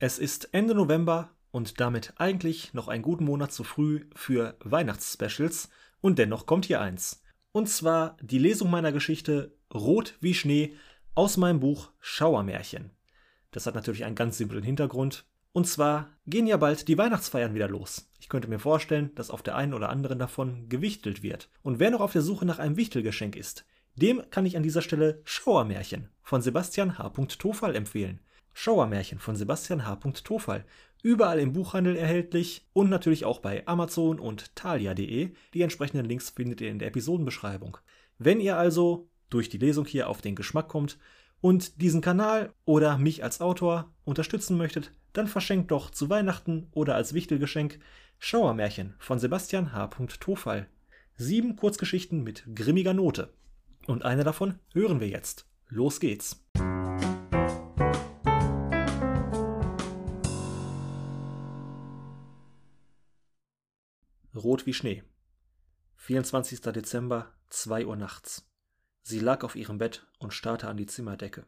Es ist Ende November und damit eigentlich noch einen guten Monat zu früh für Weihnachtsspecials und dennoch kommt hier eins. Und zwar die Lesung meiner Geschichte Rot wie Schnee aus meinem Buch Schauermärchen. Das hat natürlich einen ganz simplen Hintergrund. Und zwar gehen ja bald die Weihnachtsfeiern wieder los. Ich könnte mir vorstellen, dass auf der einen oder anderen davon gewichtelt wird. Und wer noch auf der Suche nach einem Wichtelgeschenk ist, dem kann ich an dieser Stelle Schauermärchen von Sebastian H. Tofal empfehlen. Schauermärchen von Sebastian H. Tofal. Überall im Buchhandel erhältlich und natürlich auch bei Amazon und thalia.de. Die entsprechenden Links findet ihr in der Episodenbeschreibung. Wenn ihr also durch die Lesung hier auf den Geschmack kommt und diesen Kanal oder mich als Autor unterstützen möchtet, dann verschenkt doch zu Weihnachten oder als Wichtelgeschenk Schauermärchen von Sebastian H. Tofal. Sieben Kurzgeschichten mit grimmiger Note. Und eine davon hören wir jetzt. Los geht's. Rot wie Schnee. 24. Dezember, 2 Uhr nachts. Sie lag auf ihrem Bett und starrte an die Zimmerdecke.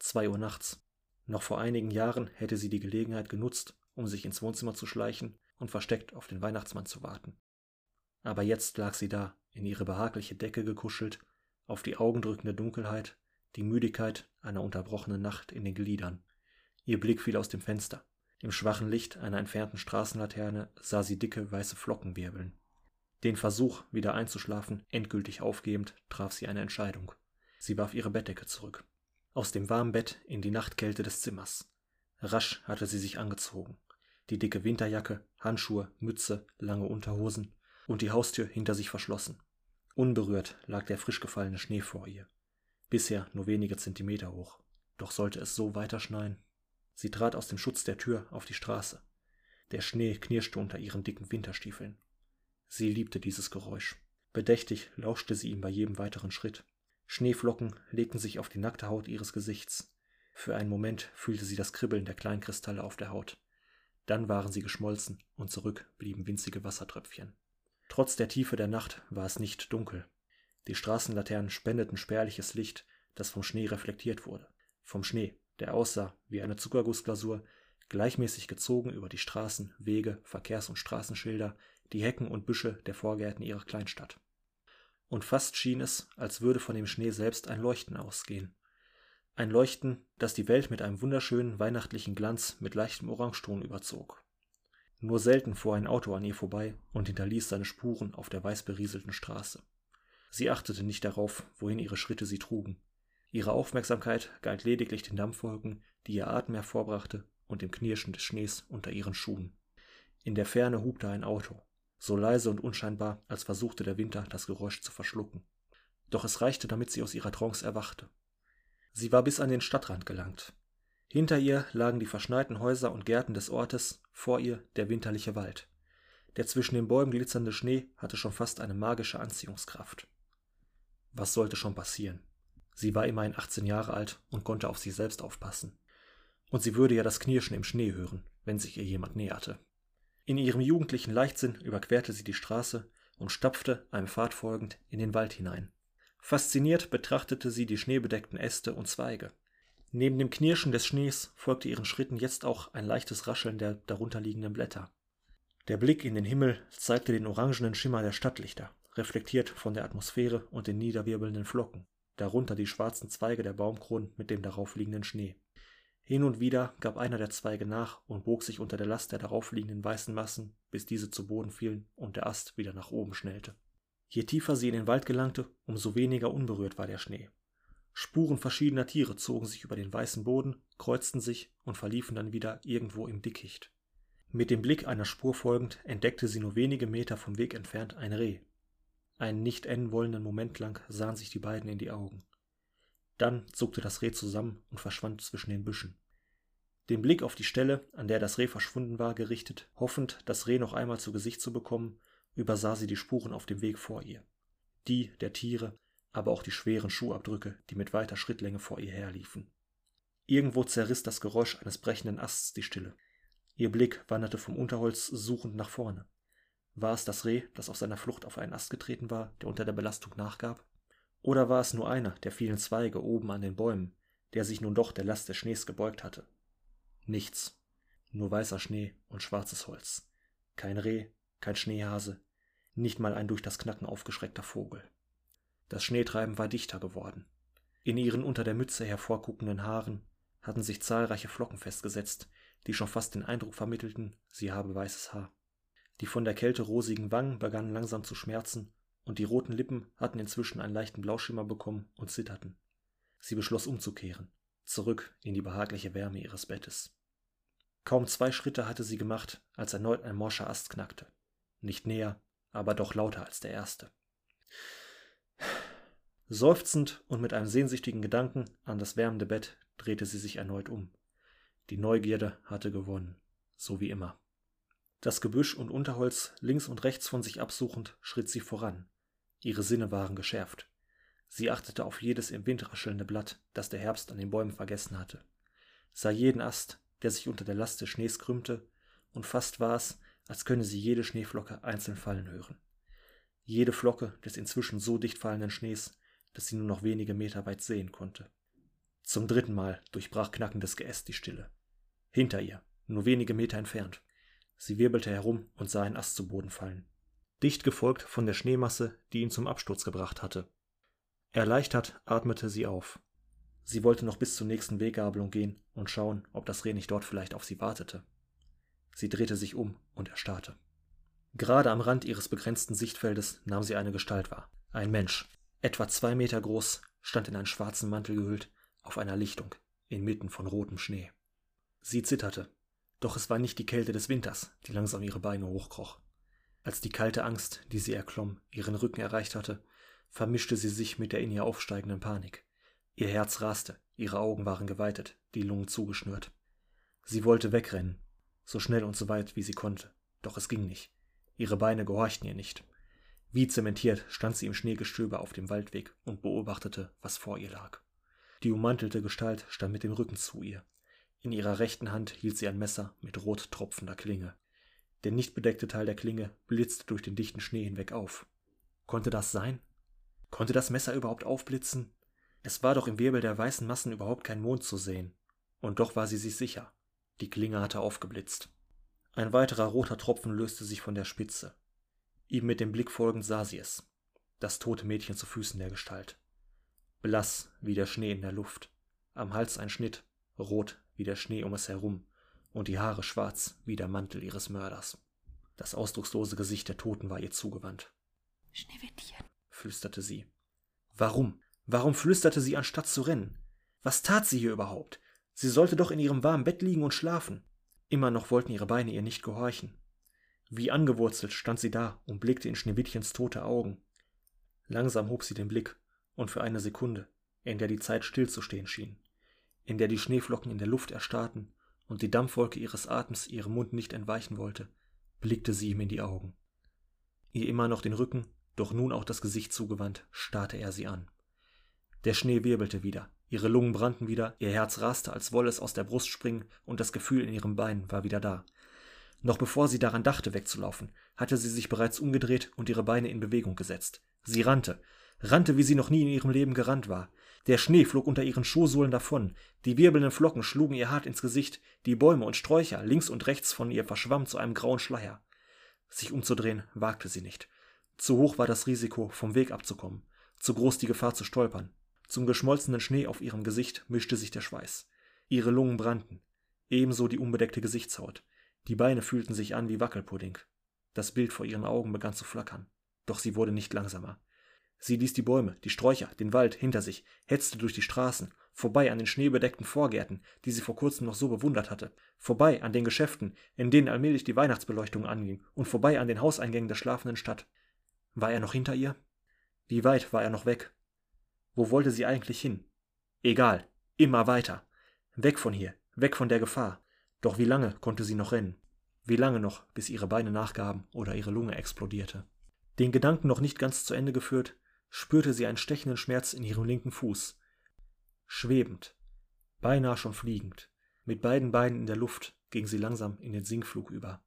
2 Uhr nachts. Noch vor einigen Jahren hätte sie die Gelegenheit genutzt, um sich ins Wohnzimmer zu schleichen und versteckt auf den Weihnachtsmann zu warten. Aber jetzt lag sie da, in ihre behagliche Decke gekuschelt, auf die Augen drückende Dunkelheit, die Müdigkeit einer unterbrochenen Nacht in den Gliedern. Ihr Blick fiel aus dem Fenster. Im schwachen Licht einer entfernten Straßenlaterne sah sie dicke weiße Flocken wirbeln. Den Versuch, wieder einzuschlafen, endgültig aufgebend, traf sie eine Entscheidung. Sie warf ihre Bettdecke zurück. Aus dem warmen Bett in die Nachtkälte des Zimmers. Rasch hatte sie sich angezogen. Die dicke Winterjacke, Handschuhe, Mütze, lange Unterhosen und die Haustür hinter sich verschlossen. Unberührt lag der frisch gefallene Schnee vor ihr. Bisher nur wenige Zentimeter hoch. Doch sollte es so weiterschneien? Sie trat aus dem Schutz der Tür auf die Straße. Der Schnee knirschte unter ihren dicken Winterstiefeln. Sie liebte dieses Geräusch. Bedächtig lauschte sie ihm bei jedem weiteren Schritt. Schneeflocken legten sich auf die nackte Haut ihres Gesichts. Für einen Moment fühlte sie das Kribbeln der Kleinkristalle auf der Haut. Dann waren sie geschmolzen und zurück blieben winzige Wassertröpfchen. Trotz der Tiefe der Nacht war es nicht dunkel. Die Straßenlaternen spendeten spärliches Licht, das vom Schnee reflektiert wurde. Vom Schnee, der aussah wie eine Zuckergussglasur, gleichmäßig gezogen über die Straßen, Wege, Verkehrs- und Straßenschilder, die Hecken und Büsche der Vorgärten ihrer Kleinstadt. Und fast schien es, als würde von dem Schnee selbst ein Leuchten ausgehen. Ein Leuchten, das die Welt mit einem wunderschönen weihnachtlichen Glanz mit leichtem Orangeton überzog. Nur selten fuhr ein Auto an ihr vorbei und hinterließ seine Spuren auf der weiß berieselten Straße. Sie achtete nicht darauf, wohin ihre Schritte sie trugen. Ihre Aufmerksamkeit galt lediglich den Dampfwolken, die ihr Atem hervorbrachte, und dem Knirschen des Schnees unter ihren Schuhen. In der Ferne hubte ein Auto, so leise und unscheinbar, als versuchte der Winter das Geräusch zu verschlucken. Doch es reichte, damit sie aus ihrer Trance erwachte. Sie war bis an den Stadtrand gelangt. Hinter ihr lagen die verschneiten Häuser und Gärten des Ortes, vor ihr der winterliche Wald. Der zwischen den Bäumen glitzernde Schnee hatte schon fast eine magische Anziehungskraft. Was sollte schon passieren? Sie war immerhin 18 Jahre alt und konnte auf sich selbst aufpassen. Und sie würde ja das Knirschen im Schnee hören, wenn sich ihr jemand näherte. In ihrem jugendlichen Leichtsinn überquerte sie die Straße und stapfte, einem Pfad folgend, in den Wald hinein. Fasziniert betrachtete sie die schneebedeckten Äste und Zweige. Neben dem Knirschen des Schnees folgte ihren Schritten jetzt auch ein leichtes Rascheln der darunterliegenden Blätter. Der Blick in den Himmel zeigte den orangenen Schimmer der Stadtlichter, reflektiert von der Atmosphäre und den niederwirbelnden Flocken, darunter die schwarzen Zweige der Baumkronen mit dem darauf liegenden Schnee. Hin und wieder gab einer der Zweige nach und bog sich unter der Last der darauf liegenden weißen Massen, bis diese zu Boden fielen und der Ast wieder nach oben schnellte. Je tiefer sie in den Wald gelangte, umso weniger unberührt war der Schnee. Spuren verschiedener Tiere zogen sich über den weißen Boden, kreuzten sich und verliefen dann wieder irgendwo im Dickicht. Mit dem Blick einer Spur folgend entdeckte sie nur wenige Meter vom Weg entfernt ein Reh. Einen nicht enden wollenden Moment lang sahen sich die beiden in die Augen. Dann zuckte das Reh zusammen und verschwand zwischen den Büschen. Den Blick auf die Stelle, an der das Reh verschwunden war, gerichtet, hoffend, das Reh noch einmal zu Gesicht zu bekommen, übersah sie die Spuren auf dem Weg vor ihr. Die der Tiere, aber auch die schweren Schuhabdrücke, die mit weiter Schrittlänge vor ihr herliefen. Irgendwo zerriss das Geräusch eines brechenden Asts die Stille. Ihr Blick wanderte vom Unterholz suchend nach vorne. War es das Reh, das auf seiner Flucht auf einen Ast getreten war, der unter der Belastung nachgab? Oder war es nur einer der vielen Zweige oben an den Bäumen, der sich nun doch der Last des Schnees gebeugt hatte? Nichts. nur weißer Schnee und schwarzes Holz. Kein Reh, kein Schneehase, nicht mal ein durch das Knacken aufgeschreckter Vogel. Das Schneetreiben war dichter geworden. In ihren unter der Mütze hervorguckenden Haaren hatten sich zahlreiche Flocken festgesetzt, die schon fast den Eindruck vermittelten, sie habe weißes Haar. Die von der Kälte rosigen Wangen begannen langsam zu schmerzen, und die roten Lippen hatten inzwischen einen leichten Blauschimmer bekommen und zitterten. Sie beschloss umzukehren, zurück in die behagliche Wärme ihres Bettes. Kaum zwei Schritte hatte sie gemacht, als erneut ein morscher Ast knackte. Nicht näher, aber doch lauter als der erste. Seufzend und mit einem sehnsüchtigen Gedanken an das wärmende Bett drehte sie sich erneut um. Die Neugierde hatte gewonnen, so wie immer. Das Gebüsch und Unterholz links und rechts von sich absuchend, schritt sie voran. Ihre Sinne waren geschärft. Sie achtete auf jedes im Wind raschelnde Blatt, das der Herbst an den Bäumen vergessen hatte, sah jeden Ast, der sich unter der Last des Schnees krümmte, und fast war es, als könne sie jede Schneeflocke einzeln fallen hören. Jede Flocke des inzwischen so dicht fallenden Schnees, dass sie nur noch wenige Meter weit sehen konnte. Zum dritten Mal durchbrach knackendes Geäst die Stille. Hinter ihr, nur wenige Meter entfernt. Sie wirbelte herum und sah einen Ast zu Boden fallen. Dicht gefolgt von der Schneemasse, die ihn zum Absturz gebracht hatte. Erleichtert atmete sie auf. Sie wollte noch bis zur nächsten Weggabelung gehen und schauen, ob das Reh nicht dort vielleicht auf sie wartete. Sie drehte sich um und erstarrte. Gerade am Rand ihres begrenzten Sichtfeldes nahm sie eine Gestalt wahr. Ein Mensch, etwa zwei Meter groß, stand in einen schwarzen Mantel gehüllt, auf einer Lichtung, inmitten von rotem Schnee. Sie zitterte, doch es war nicht die Kälte des Winters, die langsam ihre Beine hochkroch. Als die kalte Angst, die sie erklomm, ihren Rücken erreicht hatte, vermischte sie sich mit der in ihr aufsteigenden Panik. Ihr Herz raste, ihre Augen waren geweitet, die Lungen zugeschnürt. Sie wollte wegrennen, so schnell und so weit wie sie konnte. Doch es ging nicht. Ihre Beine gehorchten ihr nicht. Wie zementiert stand sie im Schneegestöber auf dem Waldweg und beobachtete, was vor ihr lag. Die ummantelte Gestalt stand mit dem Rücken zu ihr. In ihrer rechten Hand hielt sie ein Messer mit rot tropfender Klinge. Der nicht bedeckte Teil der Klinge blitzte durch den dichten Schnee hinweg auf. Konnte das sein? Konnte das Messer überhaupt aufblitzen? Es war doch im Wirbel der weißen Massen überhaupt kein Mond zu sehen. Und doch war sie sich sicher. Die Klinge hatte aufgeblitzt. Ein weiterer roter Tropfen löste sich von der Spitze. Ihm mit dem Blick folgend sah sie es. Das tote Mädchen zu Füßen der Gestalt. Blass wie der Schnee in der Luft. Am Hals ein Schnitt, rot wie der Schnee um es herum und die Haare schwarz wie der Mantel ihres Mörders. Das ausdruckslose Gesicht der Toten war ihr zugewandt. Schneewittchen, flüsterte sie. Warum? Warum flüsterte sie, anstatt zu rennen? Was tat sie hier überhaupt? Sie sollte doch in ihrem warmen Bett liegen und schlafen. Immer noch wollten ihre Beine ihr nicht gehorchen. Wie angewurzelt stand sie da und blickte in Schneewittchens tote Augen. Langsam hob sie den Blick, und für eine Sekunde, in der die Zeit stillzustehen schien, in der die Schneeflocken in der Luft erstarrten und die Dampfwolke ihres Atems ihrem Mund nicht entweichen wollte, blickte sie ihm in die Augen. Ihr immer noch den Rücken, doch nun auch das Gesicht zugewandt, starrte er sie an. Der Schnee wirbelte wieder, Ihre Lungen brannten wieder, ihr Herz raste, als wolle es aus der Brust springen, und das Gefühl in ihrem Bein war wieder da. Noch bevor sie daran dachte, wegzulaufen, hatte sie sich bereits umgedreht und ihre Beine in Bewegung gesetzt. Sie rannte, rannte, wie sie noch nie in ihrem Leben gerannt war. Der Schnee flog unter ihren Schuhsohlen davon, die wirbelnden Flocken schlugen ihr hart ins Gesicht, die Bäume und Sträucher links und rechts von ihr verschwammen zu einem grauen Schleier. Sich umzudrehen wagte sie nicht. Zu hoch war das Risiko, vom Weg abzukommen, zu groß die Gefahr zu stolpern. Zum geschmolzenen Schnee auf ihrem Gesicht mischte sich der Schweiß. Ihre Lungen brannten, ebenso die unbedeckte Gesichtshaut. Die Beine fühlten sich an wie Wackelpudding. Das Bild vor ihren Augen begann zu flackern. Doch sie wurde nicht langsamer. Sie ließ die Bäume, die Sträucher, den Wald hinter sich, hetzte durch die Straßen, vorbei an den schneebedeckten Vorgärten, die sie vor kurzem noch so bewundert hatte, vorbei an den Geschäften, in denen allmählich die Weihnachtsbeleuchtung anging, und vorbei an den Hauseingängen der schlafenden Stadt. War er noch hinter ihr? Wie weit war er noch weg? Wo wollte sie eigentlich hin? Egal, immer weiter. Weg von hier, weg von der Gefahr. Doch wie lange konnte sie noch rennen? Wie lange noch, bis ihre Beine nachgaben oder ihre Lunge explodierte? Den Gedanken noch nicht ganz zu Ende geführt, spürte sie einen stechenden Schmerz in ihrem linken Fuß. Schwebend, beinahe schon fliegend, mit beiden Beinen in der Luft ging sie langsam in den Sinkflug über.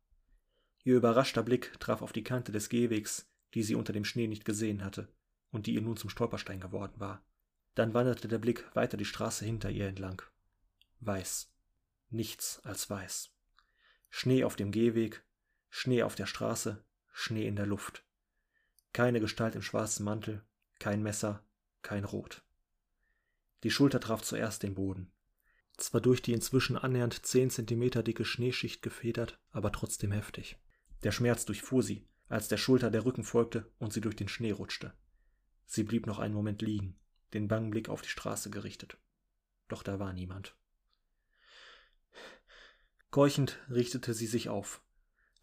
Ihr überraschter Blick traf auf die Kante des Gehwegs, die sie unter dem Schnee nicht gesehen hatte und die ihr nun zum Stolperstein geworden war. Dann wanderte der Blick weiter die Straße hinter ihr entlang. Weiß. Nichts als weiß. Schnee auf dem Gehweg, Schnee auf der Straße, Schnee in der Luft. Keine Gestalt im schwarzen Mantel, kein Messer, kein Rot. Die Schulter traf zuerst den Boden. Zwar durch die inzwischen annähernd 10 cm dicke Schneeschicht gefedert, aber trotzdem heftig. Der Schmerz durchfuhr sie, als der Schulter der Rücken folgte und sie durch den Schnee rutschte. Sie blieb noch einen Moment liegen, den bangen Blick auf die Straße gerichtet. Doch da war niemand. Keuchend richtete sie sich auf.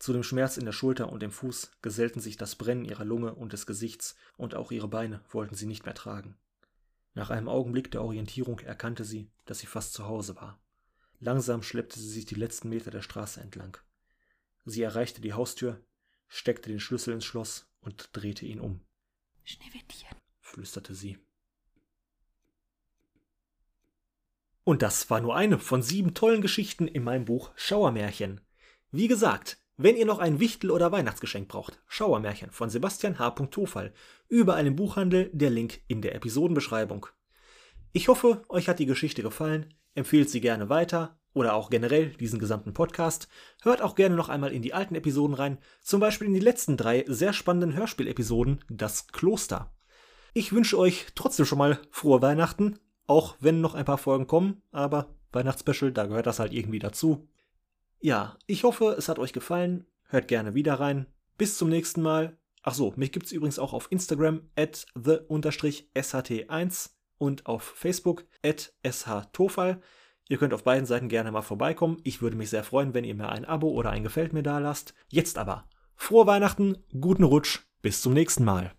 Zu dem Schmerz in der Schulter und dem Fuß gesellten sich das Brennen ihrer Lunge und des Gesichts, und auch ihre Beine wollten sie nicht mehr tragen. Nach einem Augenblick der Orientierung erkannte sie, dass sie fast zu Hause war. Langsam schleppte sie sich die letzten Meter der Straße entlang. Sie erreichte die Haustür, steckte den Schlüssel ins Schloss und drehte ihn um. Schneewittchen, flüsterte sie. Und das war nur eine von sieben tollen Geschichten in meinem Buch Schauermärchen. Wie gesagt, wenn ihr noch ein Wichtel- oder Weihnachtsgeschenk braucht, Schauermärchen von Sebastian H. Tofall, überall im Buchhandel, der Link in der Episodenbeschreibung. Ich hoffe, euch hat die Geschichte gefallen, empfehlt sie gerne weiter oder auch generell diesen gesamten Podcast. Hört auch gerne noch einmal in die alten Episoden rein, zum Beispiel in die letzten drei sehr spannenden Hörspielepisoden Das Kloster. Ich wünsche euch trotzdem schon mal frohe Weihnachten, auch wenn noch ein paar Folgen kommen, aber Weihnachtsspecial, da gehört das halt irgendwie dazu. Ja, ich hoffe, es hat euch gefallen. Hört gerne wieder rein. Bis zum nächsten Mal. Ach so, mich gibt's übrigens auch auf Instagram at the-sht1 und auf Facebook at shtofal. Ihr könnt auf beiden Seiten gerne mal vorbeikommen. Ich würde mich sehr freuen, wenn ihr mir ein Abo oder ein Gefällt mir da lasst. Jetzt aber. Frohe Weihnachten, guten Rutsch, bis zum nächsten Mal.